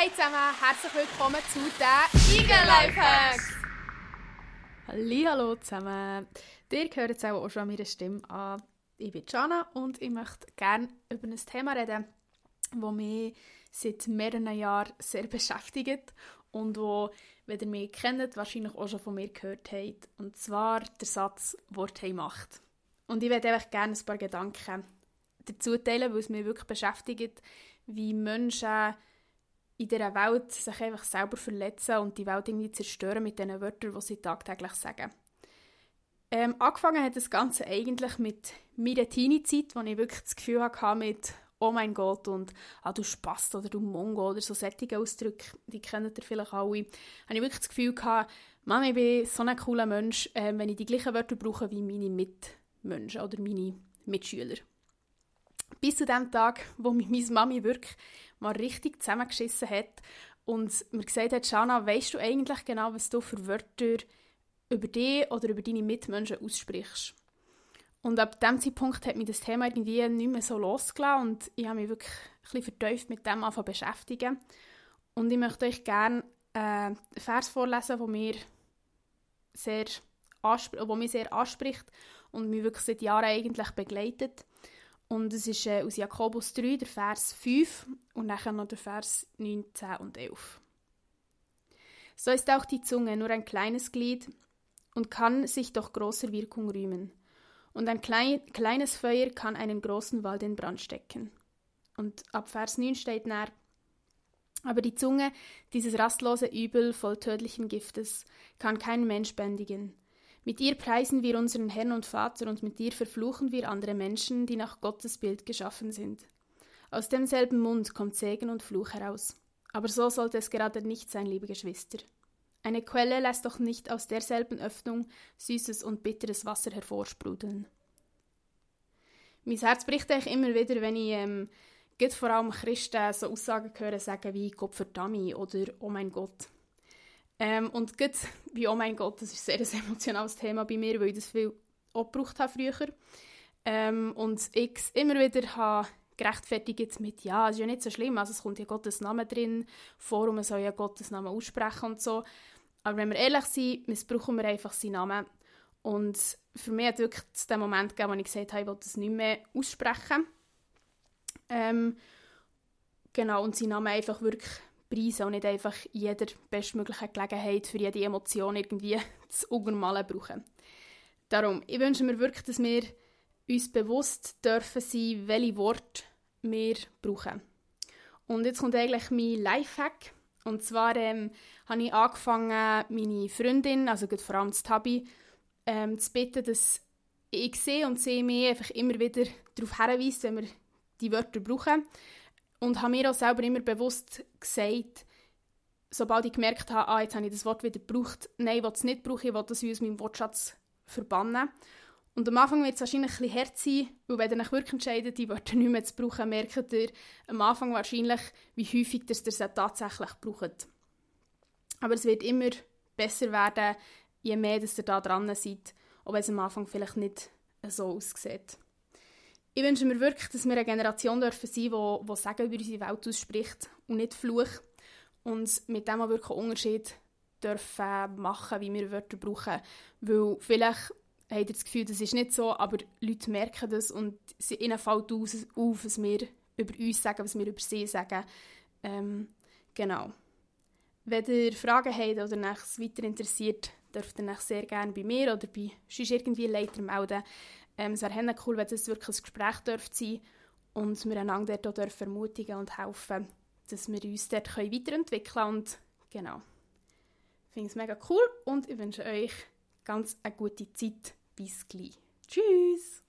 Hey zusammen, herzlich willkommen zu den Eagle Lifehacks! Hallo zusammen! Ihr hört jetzt auch schon an meiner Stimme an. Ich bin Jana und ich möchte gerne über ein Thema reden, das mich seit mehreren Jahren sehr beschäftigt und wo, wenn ihr mich kennt, wahrscheinlich auch schon von mir gehört habt. Und zwar der Satz «Wort haben Macht». Und ich würde einfach gerne ein paar Gedanken dazu teilen, weil es mich wirklich beschäftigt, wie Menschen in dieser Welt sich einfach selber verletzen und die Welt irgendwie zerstören mit den Wörtern, die sie tagtäglich sagen. Ähm, angefangen hat das Ganze eigentlich mit meiner Teenie-Zeit, wo ich wirklich das Gefühl hatte mit «Oh mein Gott» und «Ah, du Spast» oder «Du Mongo» oder so sättige Ausdrücke, die kennt ihr vielleicht alle, habe ich wirklich das Gefühl gehabt, Mann, ich bin so ein cooler Mensch, äh, wenn ich die gleichen Wörter brauche wie meine Mitmenschen oder meine Mitschüler. Bis zu dem Tag, wo mich meine Mami wirklich mal richtig zusammengeschissen hat und mir gesagt hat, Shana, weißt du eigentlich genau, was du für Wörter über dich oder über deine Mitmenschen aussprichst? Und ab dem Zeitpunkt hat mich das Thema irgendwie nicht mehr so losgelassen und ich habe mich wirklich ein bisschen vertieft mit dem anfangen beschäftigen. Und ich möchte euch gerne äh, einen Vers vorlesen, der mir sehr, mich sehr anspricht und mich wirklich seit Jahren eigentlich begleitet. Und es ist äh, aus Jakobus 3, der Vers 5 und nachher noch der Vers 9, 10 und 11. So ist auch die Zunge nur ein kleines Glied und kann sich doch großer Wirkung rühmen. Und ein klein, kleines Feuer kann einen großen Wald in Brand stecken. Und ab Vers 9 steht nach, aber die Zunge, dieses rastlose Übel voll tödlichen Giftes, kann kein Mensch bändigen. Mit ihr preisen wir unseren Herrn und Vater und mit ihr verfluchen wir andere Menschen, die nach Gottes Bild geschaffen sind. Aus demselben Mund kommt Segen und Fluch heraus. Aber so sollte es gerade nicht sein, liebe Geschwister. Eine Quelle lässt doch nicht aus derselben Öffnung süßes und bitteres Wasser hervorsprudeln. Mein Herz bricht eigentlich immer wieder, wenn ich ähm, vor allem Christen so Aussagen höre, sagen wie Gott verdammt oder Oh mein Gott. Ähm, und gut, wie «Oh mein Gott», das ist sehr ein emotionales Thema bei mir, weil ich das viel auch gebraucht habe früher. Ähm, und ich immer wieder habe gerechtfertigt mit «Ja, es ist ja nicht so schlimm, also es kommt ja Gottes Name drin vor und man soll ja Gottes Namen aussprechen und so». Aber wenn wir ehrlich sind, missbrauchen wir einfach seinen Namen. Und für mich hat wirklich den Moment gegeben, wo ich gesagt habe, ich will das nicht mehr aussprechen. Ähm, genau, und seinen Namen einfach wirklich preisen und nicht einfach in jeder bestmöglichen Gelegenheit für jede Emotion irgendwie zu untermalen brauchen. Darum, ich wünsche mir wirklich, dass wir uns bewusst dürfen sein, welche Worte wir brauchen. Und jetzt kommt eigentlich mein Lifehack. Und zwar ähm, habe ich angefangen, meine Freundin, also vor allem das Tabi, ähm, zu bitten, dass ich sehe und sehe mich einfach immer wieder darauf hinweist, wenn wir die Wörter brauchen. Und habe mir auch selber immer bewusst gesagt, sobald ich gemerkt habe, ah, jetzt habe ich das Wort wieder gebraucht, nein, ich will es nicht brauchen, ich will das aus meinem Wortschatz verbannen. Und am Anfang wird es wahrscheinlich ein bisschen hart sein, weil wenn ihr euch wirklich entscheidet, die Wörter nicht mehr zu brauchen, merkt ihr am Anfang wahrscheinlich, wie häufig ihr sie tatsächlich braucht. Aber es wird immer besser werden, je mehr ihr da dran seid, auch wenn es am Anfang vielleicht nicht so aussieht. Ich wünsche mir wirklich, dass wir eine Generation dürfen sein dürfen, die, die Sagen über unsere Welt ausspricht und nicht Fluch. Und mit dem auch wirklich einen Unterschied dürfen machen, wie wir Wörter brauchen. Weil vielleicht habt ihr das Gefühl, das ist nicht so, aber Leute merken das und ihnen fällt auf, was wir über uns sagen, was wir über sie sagen. Ähm, genau. Wenn ihr Fragen habt oder euch weiter interessiert, dürft ihr euch sehr gerne bei mir oder bei sonst irgendwie Leiter melden. Ähm, es wäre cool, wenn es wirklich ein Gespräch dürfte sein und wir einander dort auch ermutigen und helfen, dass wir uns dort weiterentwickeln können. Und genau. Ich finde es mega cool und ich wünsche euch ganz eine gute Zeit. Bis gleich. Tschüss!